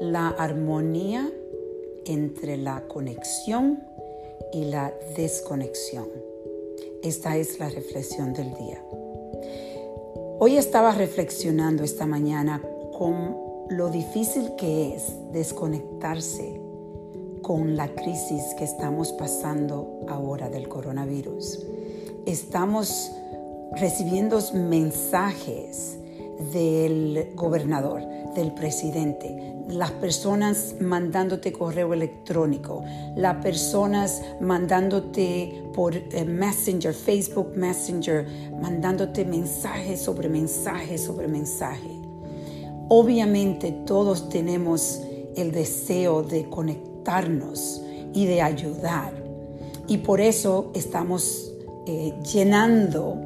la armonía entre la conexión y la desconexión. Esta es la reflexión del día. Hoy estaba reflexionando esta mañana con lo difícil que es desconectarse con la crisis que estamos pasando ahora del coronavirus. Estamos recibiendo mensajes del gobernador, del presidente, las personas mandándote correo electrónico, las personas mandándote por eh, Messenger, Facebook Messenger, mandándote mensajes sobre mensajes sobre mensaje. Obviamente todos tenemos el deseo de conectarnos y de ayudar. Y por eso estamos eh, llenando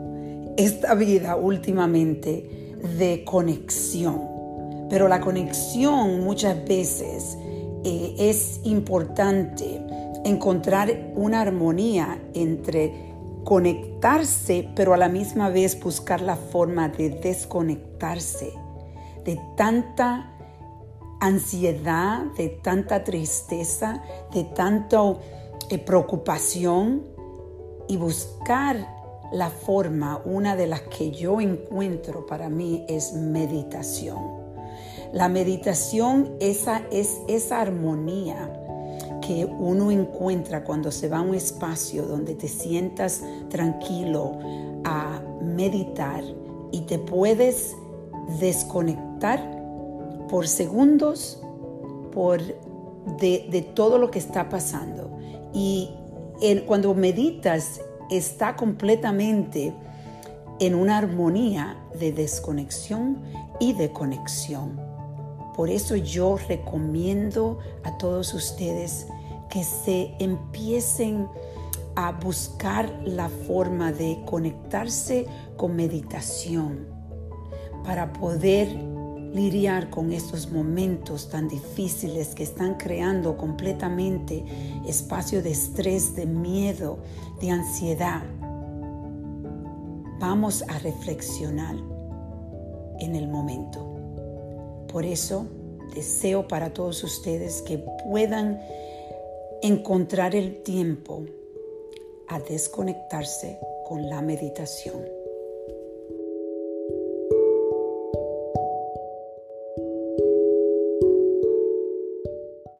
esta vida últimamente de conexión. Pero la conexión muchas veces eh, es importante encontrar una armonía entre conectarse, pero a la misma vez buscar la forma de desconectarse de tanta ansiedad, de tanta tristeza, de tanta eh, preocupación y buscar la forma, una de las que yo encuentro para mí es meditación. La meditación esa, es esa armonía que uno encuentra cuando se va a un espacio donde te sientas tranquilo a meditar y te puedes desconectar por segundos por de, todo lo que está pasando. Y cuando meditas está completamente en una armonía de desconexión y de conexión. Por eso yo recomiendo a todos ustedes que se empiecen a buscar la forma de conectarse con meditación para poder lidiar con estos momentos tan difíciles que están creando completamente espacio de estrés, de miedo, de ansiedad. Vamos a reflexionar en el momento. Por eso deseo para todos ustedes que puedan encontrar el tiempo a desconectarse con la meditación.